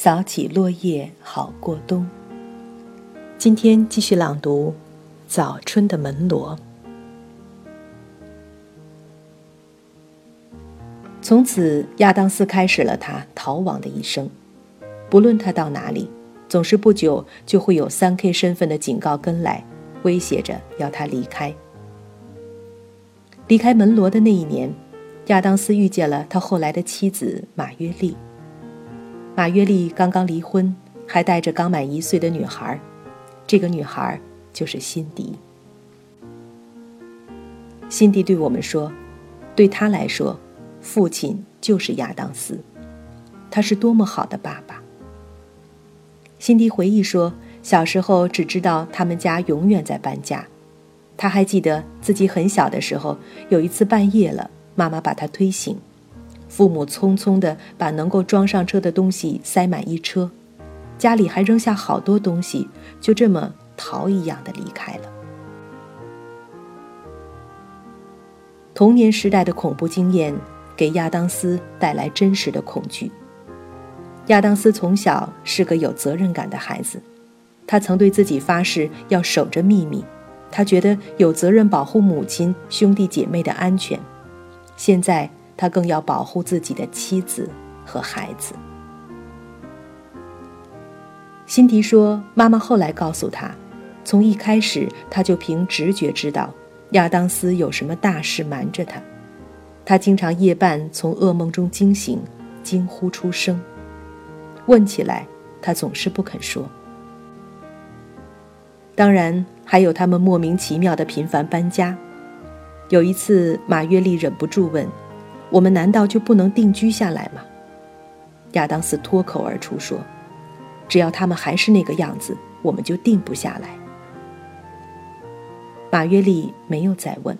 扫起落叶好过冬。今天继续朗读《早春的门罗》。从此，亚当斯开始了他逃亡的一生。不论他到哪里，总是不久就会有三 K 身份的警告跟来，威胁着要他离开。离开门罗的那一年，亚当斯遇见了他后来的妻子马约丽。马约丽刚刚离婚，还带着刚满一岁的女孩，这个女孩就是辛迪。辛迪对我们说：“对他来说，父亲就是亚当斯，他是多么好的爸爸。”辛迪回忆说：“小时候只知道他们家永远在搬家。”他还记得自己很小的时候，有一次半夜了，妈妈把他推醒，父母匆匆地把能够装上车的东西塞满一车，家里还扔下好多东西，就这么逃一样的离开了。童年时代的恐怖经验给亚当斯带来真实的恐惧。亚当斯从小是个有责任感的孩子，他曾对自己发誓要守着秘密。他觉得有责任保护母亲、兄弟姐妹的安全，现在他更要保护自己的妻子和孩子。辛迪说：“妈妈后来告诉他，从一开始他就凭直觉知道亚当斯有什么大事瞒着他。他经常夜半从噩梦中惊醒，惊呼出声，问起来他总是不肯说。当然。”还有他们莫名其妙的频繁搬家。有一次，马约丽忍不住问：“我们难道就不能定居下来吗？”亚当斯脱口而出说：“只要他们还是那个样子，我们就定不下来。”马约利没有再问。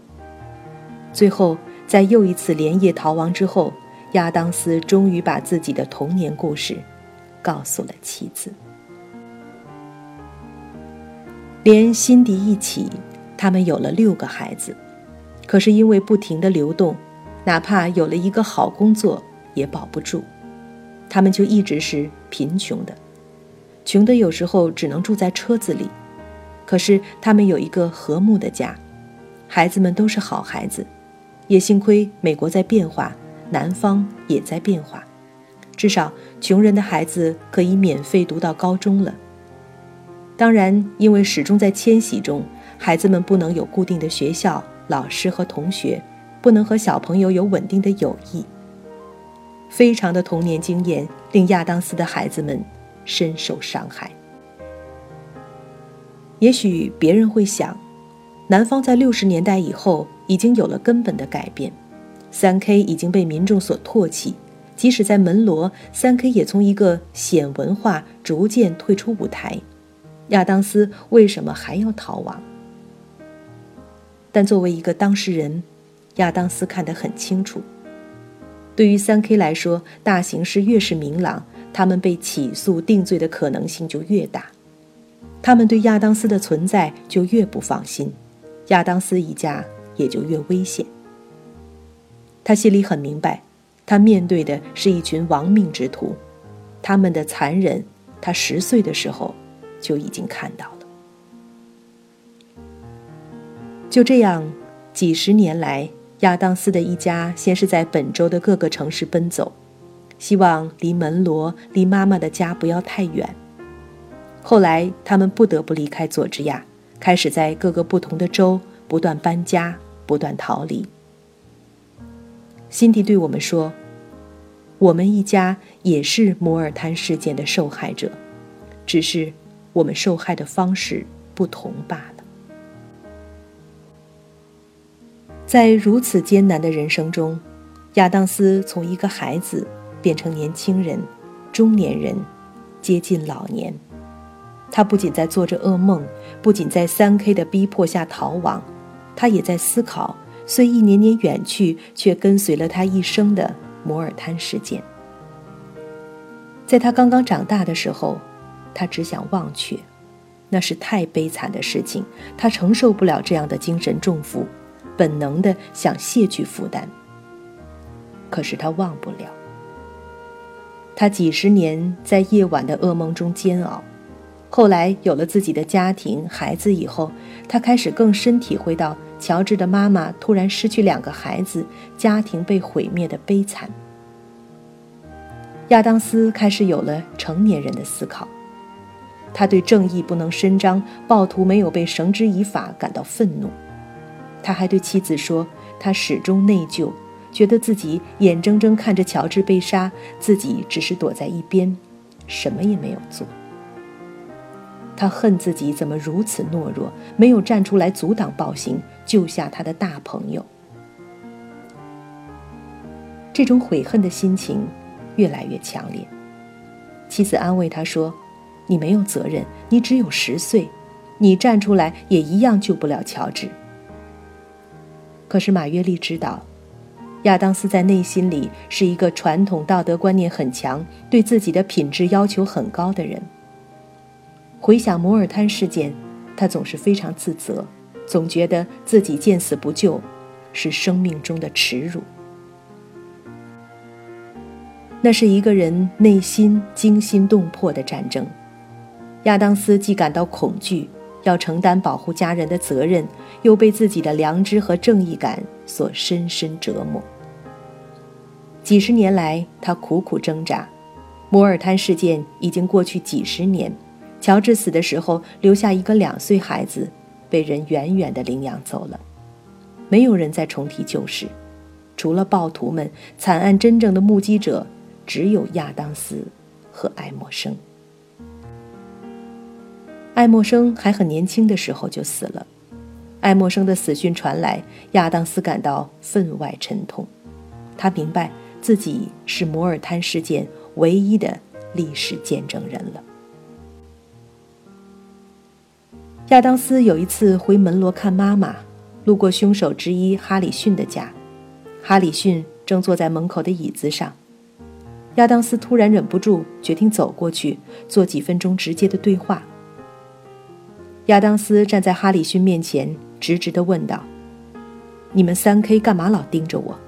最后，在又一次连夜逃亡之后，亚当斯终于把自己的童年故事告诉了妻子。连辛迪一起，他们有了六个孩子。可是因为不停的流动，哪怕有了一个好工作，也保不住。他们就一直是贫穷的，穷的有时候只能住在车子里。可是他们有一个和睦的家，孩子们都是好孩子。也幸亏美国在变化，南方也在变化，至少穷人的孩子可以免费读到高中了。当然，因为始终在迁徙中，孩子们不能有固定的学校、老师和同学，不能和小朋友有稳定的友谊。非常的童年经验令亚当斯的孩子们深受伤害。也许别人会想，南方在六十年代以后已经有了根本的改变，三 K 已经被民众所唾弃，即使在门罗，三 K 也从一个显文化逐渐退出舞台。亚当斯为什么还要逃亡？但作为一个当事人，亚当斯看得很清楚。对于三 K 来说，大形势越是明朗，他们被起诉定罪的可能性就越大，他们对亚当斯的存在就越不放心，亚当斯一家也就越危险。他心里很明白，他面对的是一群亡命之徒，他们的残忍，他十岁的时候。就已经看到了。就这样，几十年来，亚当斯的一家先是在本州的各个城市奔走，希望离门罗、离妈妈的家不要太远。后来，他们不得不离开佐治亚，开始在各个不同的州不断搬家、不断逃离。辛迪对我们说：“我们一家也是摩尔滩事件的受害者，只是……”我们受害的方式不同罢了。在如此艰难的人生中，亚当斯从一个孩子变成年轻人、中年人，接近老年。他不仅在做着噩梦，不仅在三 K 的逼迫下逃亡，他也在思考虽一年年远去，却跟随了他一生的摩尔滩事件。在他刚刚长大的时候。他只想忘却，那是太悲惨的事情，他承受不了这样的精神重负，本能的想卸去负担。可是他忘不了。他几十年在夜晚的噩梦中煎熬。后来有了自己的家庭、孩子以后，他开始更深体会到乔治的妈妈突然失去两个孩子、家庭被毁灭的悲惨。亚当斯开始有了成年人的思考，他对正义不能伸张、暴徒没有被绳之以法感到愤怒。他还对妻子说：“他始终内疚，觉得自己眼睁睁看着乔治被杀，自己只是躲在一边，什么也没有做。”他恨自己怎么如此懦弱，没有站出来阻挡暴行，救下他的大朋友。这种悔恨的心情越来越强烈。妻子安慰他说：“你没有责任，你只有十岁，你站出来也一样救不了乔治。”可是马约利知道，亚当斯在内心里是一个传统道德观念很强、对自己的品质要求很高的人。回想摩尔滩事件，他总是非常自责，总觉得自己见死不救，是生命中的耻辱。那是一个人内心惊心动魄的战争。亚当斯既感到恐惧，要承担保护家人的责任，又被自己的良知和正义感所深深折磨。几十年来，他苦苦挣扎。摩尔滩事件已经过去几十年。乔治死的时候，留下一个两岁孩子，被人远远地领养走了。没有人再重提旧事，除了暴徒们，惨案真正的目击者只有亚当斯和爱默生。爱默生还很年轻的时候就死了。爱默生的死讯传来，亚当斯感到分外沉痛。他明白自己是摩尔滩事件唯一的历史见证人了。亚当斯有一次回门罗看妈妈，路过凶手之一哈里逊的家，哈里逊正坐在门口的椅子上。亚当斯突然忍不住，决定走过去做几分钟直接的对话。亚当斯站在哈里逊面前，直直地问道：“你们三 K 干嘛老盯着我？”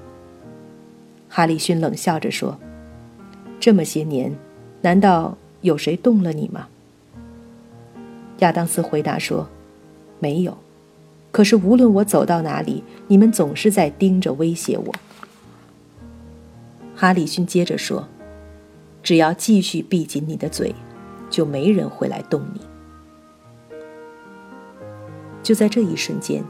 哈里逊冷笑着说：“这么些年，难道有谁动了你吗？”亚当斯回答说：“没有，可是无论我走到哪里，你们总是在盯着威胁我。”哈里逊接着说：“只要继续闭紧你的嘴，就没人会来动你。”就在这一瞬间，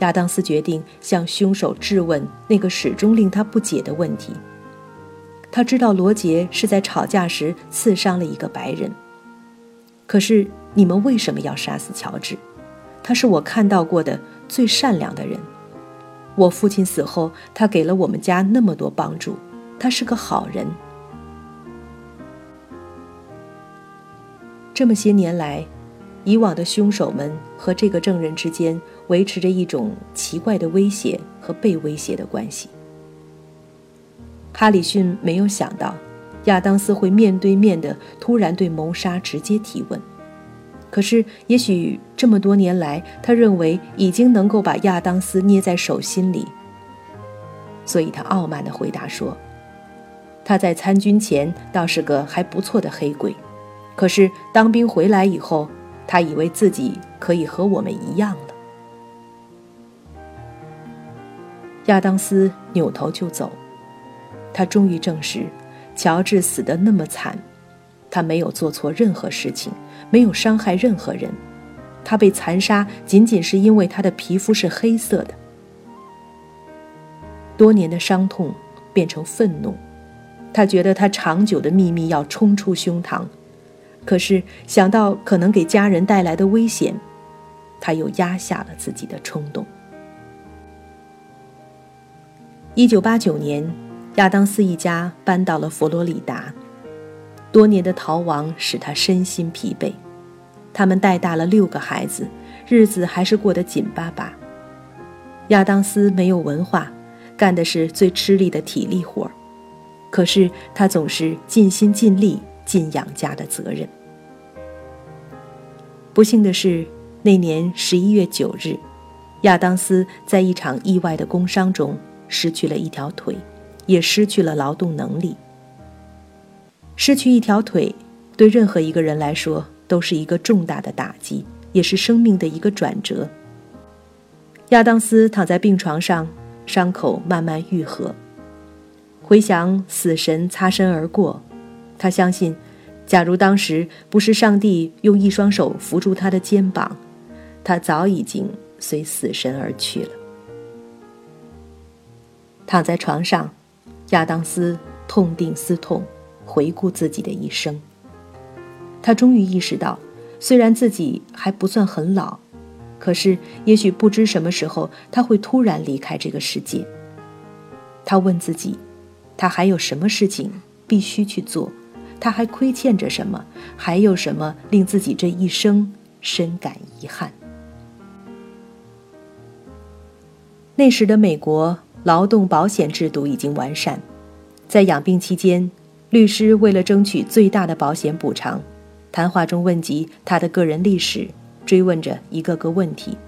亚当斯决定向凶手质问那个始终令他不解的问题。他知道罗杰是在吵架时刺伤了一个白人，可是。你们为什么要杀死乔治？他是我看到过的最善良的人。我父亲死后，他给了我们家那么多帮助，他是个好人。这么些年来，以往的凶手们和这个证人之间维持着一种奇怪的威胁和被威胁的关系。哈里逊没有想到，亚当斯会面对面的突然对谋杀直接提问。可是，也许这么多年来，他认为已经能够把亚当斯捏在手心里，所以他傲慢地回答说：“他在参军前倒是个还不错的黑鬼，可是当兵回来以后，他以为自己可以和我们一样了。”亚当斯扭头就走，他终于证实，乔治死得那么惨。他没有做错任何事情，没有伤害任何人，他被残杀仅仅是因为他的皮肤是黑色的。多年的伤痛变成愤怒，他觉得他长久的秘密要冲出胸膛，可是想到可能给家人带来的危险，他又压下了自己的冲动。一九八九年，亚当斯一家搬到了佛罗里达。多年的逃亡使他身心疲惫，他们带大了六个孩子，日子还是过得紧巴巴。亚当斯没有文化，干的是最吃力的体力活，可是他总是尽心尽力尽养家的责任。不幸的是，那年十一月九日，亚当斯在一场意外的工伤中失去了一条腿，也失去了劳动能力。失去一条腿，对任何一个人来说都是一个重大的打击，也是生命的一个转折。亚当斯躺在病床上，伤口慢慢愈合。回想死神擦身而过，他相信，假如当时不是上帝用一双手扶住他的肩膀，他早已经随死神而去了。躺在床上，亚当斯痛定思痛，回顾自己的一生。他终于意识到，虽然自己还不算很老，可是也许不知什么时候他会突然离开这个世界。他问自己。他还有什么事情必须去做？他还亏欠着什么？还有什么令自己这一生深感遗憾？那时的美国劳动保险制度已经完善，在养病期间，律师为了争取最大的保险补偿，谈话中问及他的个人历史，追问着一个个问题。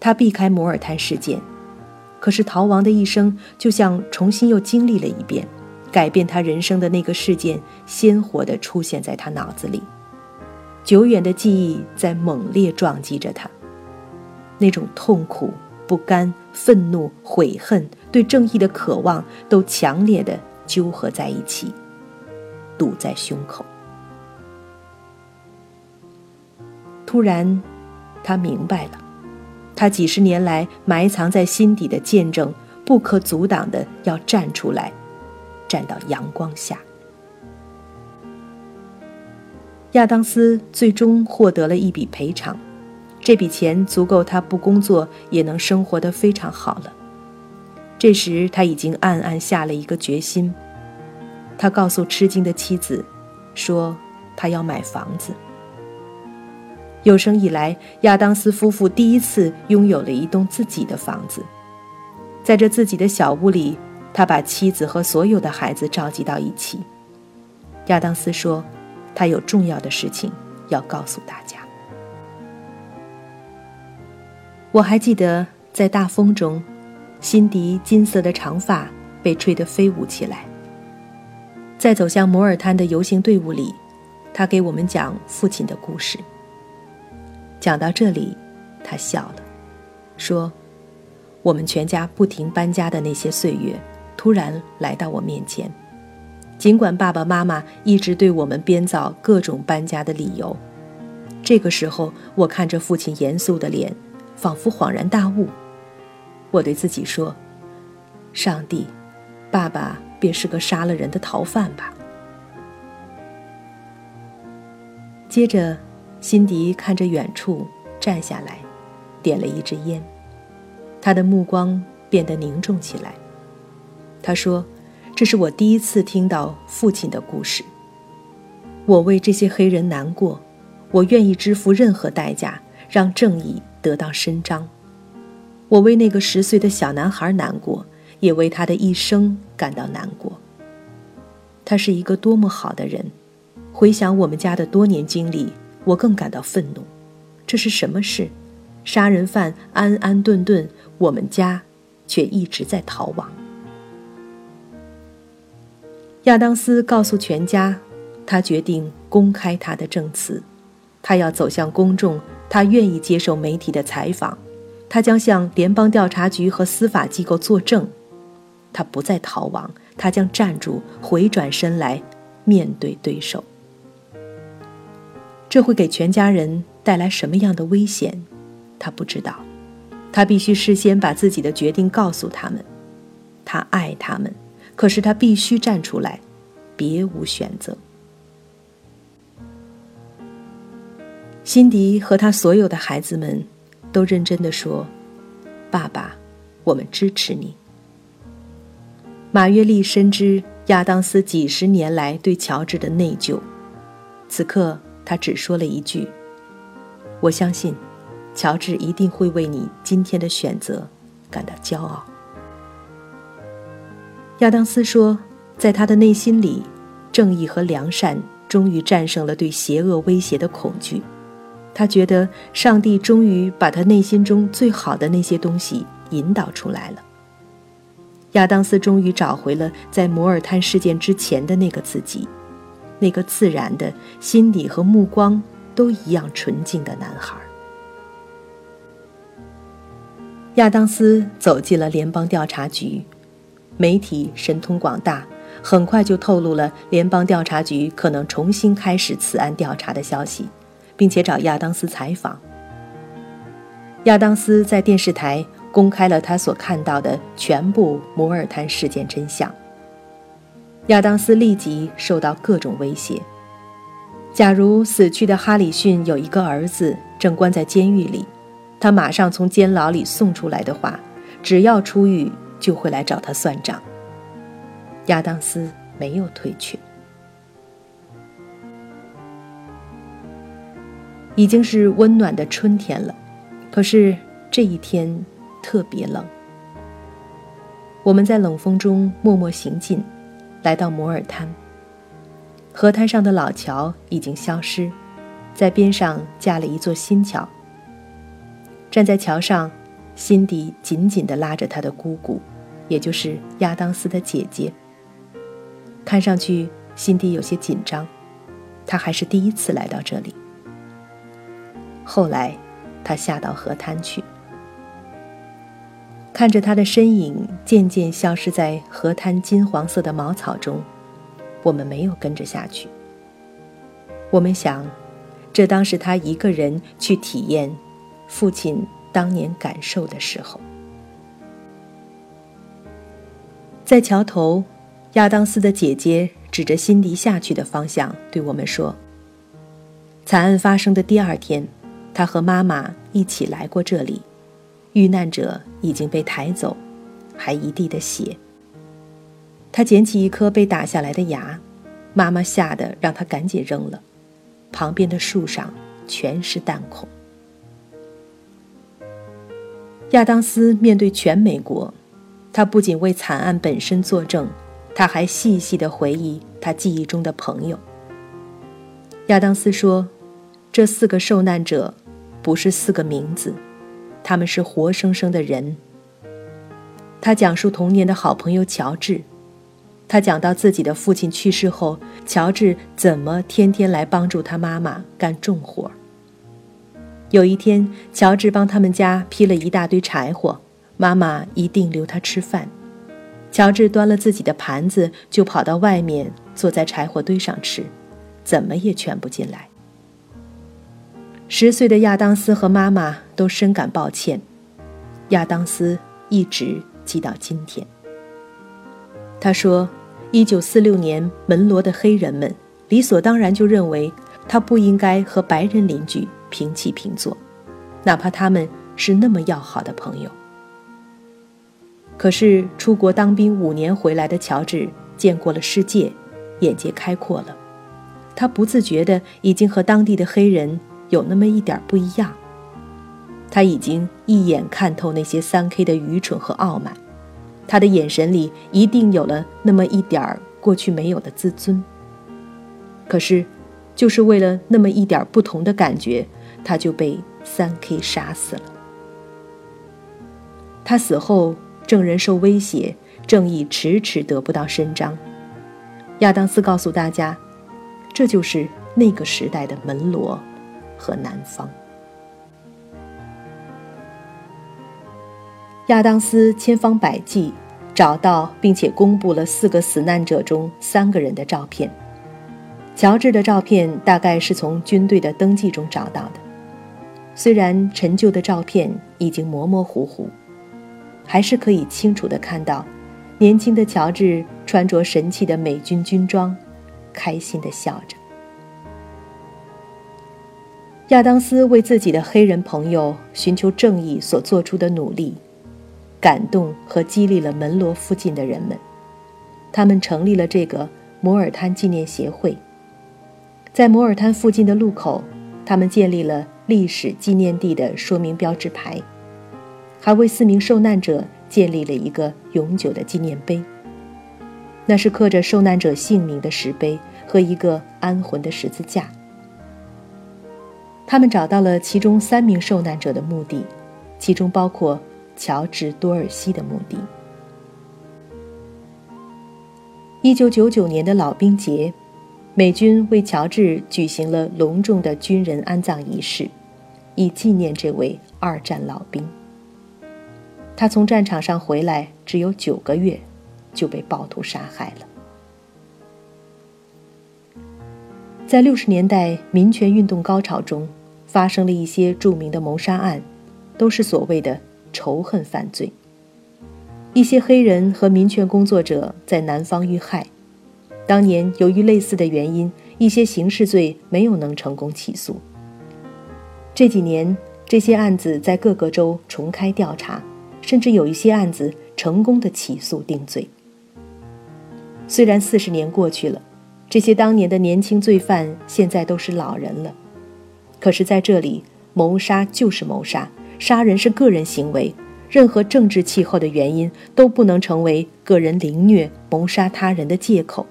他避开摩尔滩事件。可是逃亡的一生，就像重新又经历了一遍，改变他人生的那个事件，鲜活地出现在他脑子里，久远的记忆在猛烈撞击着他，那种痛苦、不甘、愤怒、悔恨，对正义的渴望，都强烈的纠合在一起，堵在胸口。突然，他明白了。他几十年来埋藏在心底的见证，不可阻挡的要站出来，站到阳光下。亚当斯最终获得了一笔赔偿，这笔钱足够他不工作也能生活得非常好了。这时他已经暗暗下了一个决心，他告诉吃惊的妻子，说他要买房子。有生以来，亚当斯夫妇第一次拥有了一栋自己的房子。在这自己的小屋里，他把妻子和所有的孩子召集到一起。亚当斯说：“他有重要的事情要告诉大家。”我还记得，在大风中，辛迪金色的长发被吹得飞舞起来。在走向摩尔滩的游行队伍里，他给我们讲父亲的故事。讲到这里，他笑了，说：“我们全家不停搬家的那些岁月，突然来到我面前。尽管爸爸妈妈一直对我们编造各种搬家的理由，这个时候，我看着父亲严肃的脸，仿佛恍然大悟。我对自己说：‘上帝，爸爸便是个杀了人的逃犯吧。’接着。”辛迪看着远处，站下来，点了一支烟，他的目光变得凝重起来。他说：“这是我第一次听到父亲的故事。我为这些黑人难过，我愿意支付任何代价，让正义得到伸张。我为那个十岁的小男孩难过，也为他的一生感到难过。他是一个多么好的人！回想我们家的多年经历。”我更感到愤怒，这是什么事？杀人犯安安顿顿，我们家却一直在逃亡。亚当斯告诉全家，他决定公开他的证词，他要走向公众，他愿意接受媒体的采访，他将向联邦调查局和司法机构作证，他不再逃亡，他将站住，回转身来面对对手。这会给全家人带来什么样的危险？他不知道，他必须事先把自己的决定告诉他们。他爱他们，可是他必须站出来，别无选择。辛迪和他所有的孩子们都认真的说：“爸爸，我们支持你。”马约利深知亚当斯几十年来对乔治的内疚，此刻。他只说了一句：“我相信，乔治一定会为你今天的选择感到骄傲。”亚当斯说，在他的内心里，正义和良善终于战胜了对邪恶威胁的恐惧。他觉得上帝终于把他内心中最好的那些东西引导出来了。亚当斯终于找回了在摩尔滩事件之前的那个自己，那个自然的心底和目光都一样纯净的男孩。亚当斯走进了联邦调查局，媒体神通广大，很快就透露了联邦调查局可能重新开始此案调查的消息，并且找亚当斯采访。亚当斯在电视台。公开了他所看到的全部摩尔滩事件真相。亚当斯立即受到各种威胁。假如死去的哈里逊有一个儿子正关在监狱里，他马上从监牢里送出来的话，只要出狱就会来找他算账。亚当斯没有退却。已经是温暖的春天了，可是这一天。特别冷，我们在冷风中默默行进，来到摩尔滩。河滩上的老桥已经消失，在边上架了一座新桥。站在桥上，辛迪紧紧地拉着他的姑姑，也就是亚当斯的姐姐。看上去，辛迪有些紧张，他还是第一次来到这里。后来，他下到河滩去。看着他的身影渐渐消失在河滩金黄色的茅草中，我们没有跟着下去。我们想，这当是他一个人去体验父亲当年感受的时候。在桥头，亚当斯的姐姐指着辛迪下去的方向对我们说：“惨案发生的第二天，他和妈妈一起来过这里。”遇难者已经被抬走，还一地的血。他捡起一颗被打下来的牙，妈妈吓得让他赶紧扔了。旁边的树上全是弹孔。亚当斯面对全美国，他不仅为惨案本身作证，他还细细的回忆他记忆中的朋友。亚当斯说：“这四个受难者，不是四个名字。”他们是活生生的人。他讲述童年的好朋友乔治，他讲到自己的父亲去世后，乔治怎么天天来帮助他妈妈干重活。有一天，乔治帮他们家劈了一大堆柴火，妈妈一定留他吃饭。乔治端了自己的盘子，就跑到外面坐在柴火堆上吃，怎么也劝不进来。十岁的亚当斯和妈妈都深感抱歉，亚当斯一直记到今天。他说：“一九四六年，门罗的黑人们理所当然就认为他不应该和白人邻居平起平坐，哪怕他们是那么要好的朋友。可是出国当兵五年回来的乔治见过了世界，眼界开阔了，他不自觉的已经和当地的黑人。”有那么一点不一样。他已经一眼看透那些三 K 的愚蠢和傲慢，他的眼神里一定有了那么一点儿过去没有的自尊。可是，就是为了那么一点不同的感觉，他就被三 K 杀死了。他死后，证人受威胁，正义迟迟得不到伸张。亚当斯告诉大家，这就是那个时代的门罗。和南方，亚当斯千方百计找到并且公布了四个死难者中三个人的照片。乔治的照片大概是从军队的登记中找到的，虽然陈旧的照片已经模模糊糊，还是可以清楚的看到年轻的乔治穿着神气的美军军装，开心的笑着。亚当斯为自己的黑人朋友寻求正义所做出的努力，感动和激励了门罗附近的人们。他们成立了这个摩尔滩纪念协会。在摩尔滩附近的路口，他们建立了历史纪念地的说明标志牌，还为四名受难者建立了一个永久的纪念碑。那是刻着受难者姓名的石碑和一个安魂的十字架。他们找到了其中三名受难者的墓地，其中包括乔治·多尔西的墓地。一九九九年的老兵节，美军为乔治举行了隆重的军人安葬仪式，以纪念这位二战老兵。他从战场上回来只有九个月，就被暴徒杀害了。在六十年代民权运动高潮中，发生了一些著名的谋杀案，都是所谓的仇恨犯罪。一些黑人和民权工作者在南方遇害，当年由于类似的原因，一些刑事罪没有能成功起诉。这几年，这些案子在各个州重开调查。甚至有一些案子成功的起诉定罪。虽然四十年过去了，这些当年的年轻罪犯现在都是老人了，可是在这里，谋杀就是谋杀，杀人是个人行为，任何政治气候的原因都不能成为个人凌虐、谋杀他人的借口。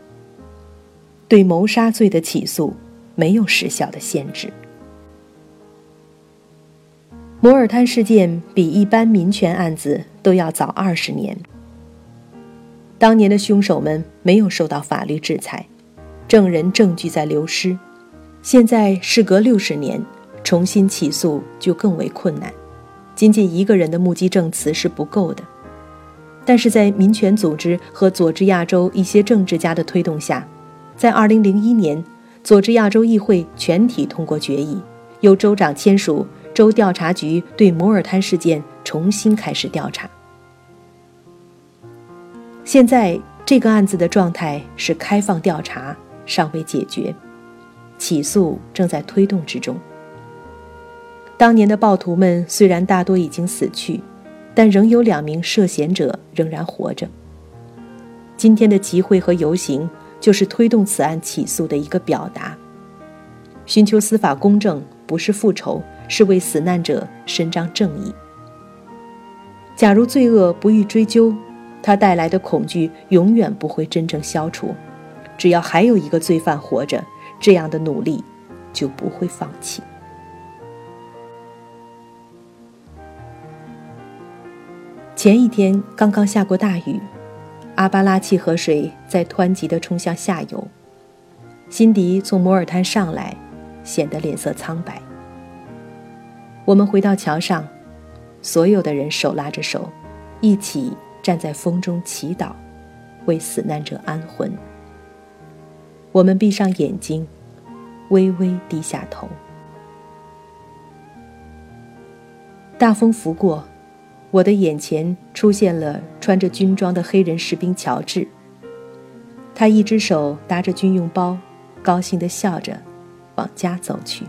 对谋杀罪的起诉没有时效的限制。摩尔滩事件比一般民权案子都要早二十年。当年的凶手们没有受到法律制裁，证人证据在流失。现在事隔六十年，重新起诉就更为困难。仅仅一个人的目击证词是不够的。但是在民权组织和佐治亚州一些政治家的推动下，在2001年，佐治亚州议会全体通过决议，由州长签署。州调查局对摩尔滩事件重新开始调查。现在这个案子的状态是开放调查，尚未解决，起诉正在推动之中。当年的暴徒们虽然大多已经死去，但仍有两名涉嫌者仍然活着。今天的集会和游行就是推动此案起诉的一个表达，寻求司法公正，不是复仇。是为死难者伸张正义。假如罪恶不予追究，它带来的恐惧永远不会真正消除。只要还有一个罪犯活着，这样的努力就不会放弃。前一天刚刚下过大雨，阿巴拉契河水在湍急地冲向下游。辛迪从摩尔滩上来，显得脸色苍白。我们回到桥上，所有的人手拉着手，一起站在风中祈祷，为死难者安魂。我们闭上眼睛，微微低下头。大风拂过，我的眼前出现了穿着军装的黑人士兵乔治。他一只手搭着军用包，高兴地笑着，往家走去。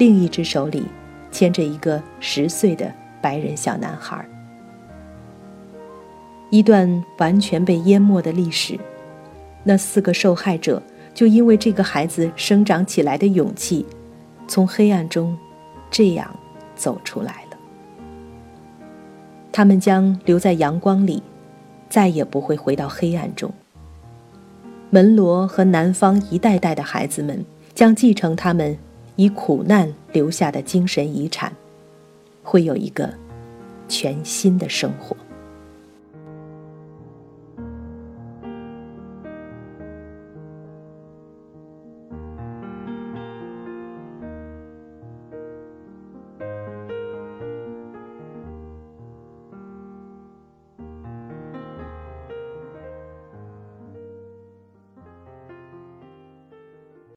另一只手里牵着一个十岁的白人小男孩。一段完全被淹没的历史，那四个受害者就因为这个孩子生长起来的勇气，从黑暗中这样走出来了。他们将留在阳光里，再也不会回到黑暗中。门罗和南方一代代的孩子们将继承他们。以苦难留下的精神遗产，会有一个全新的生活。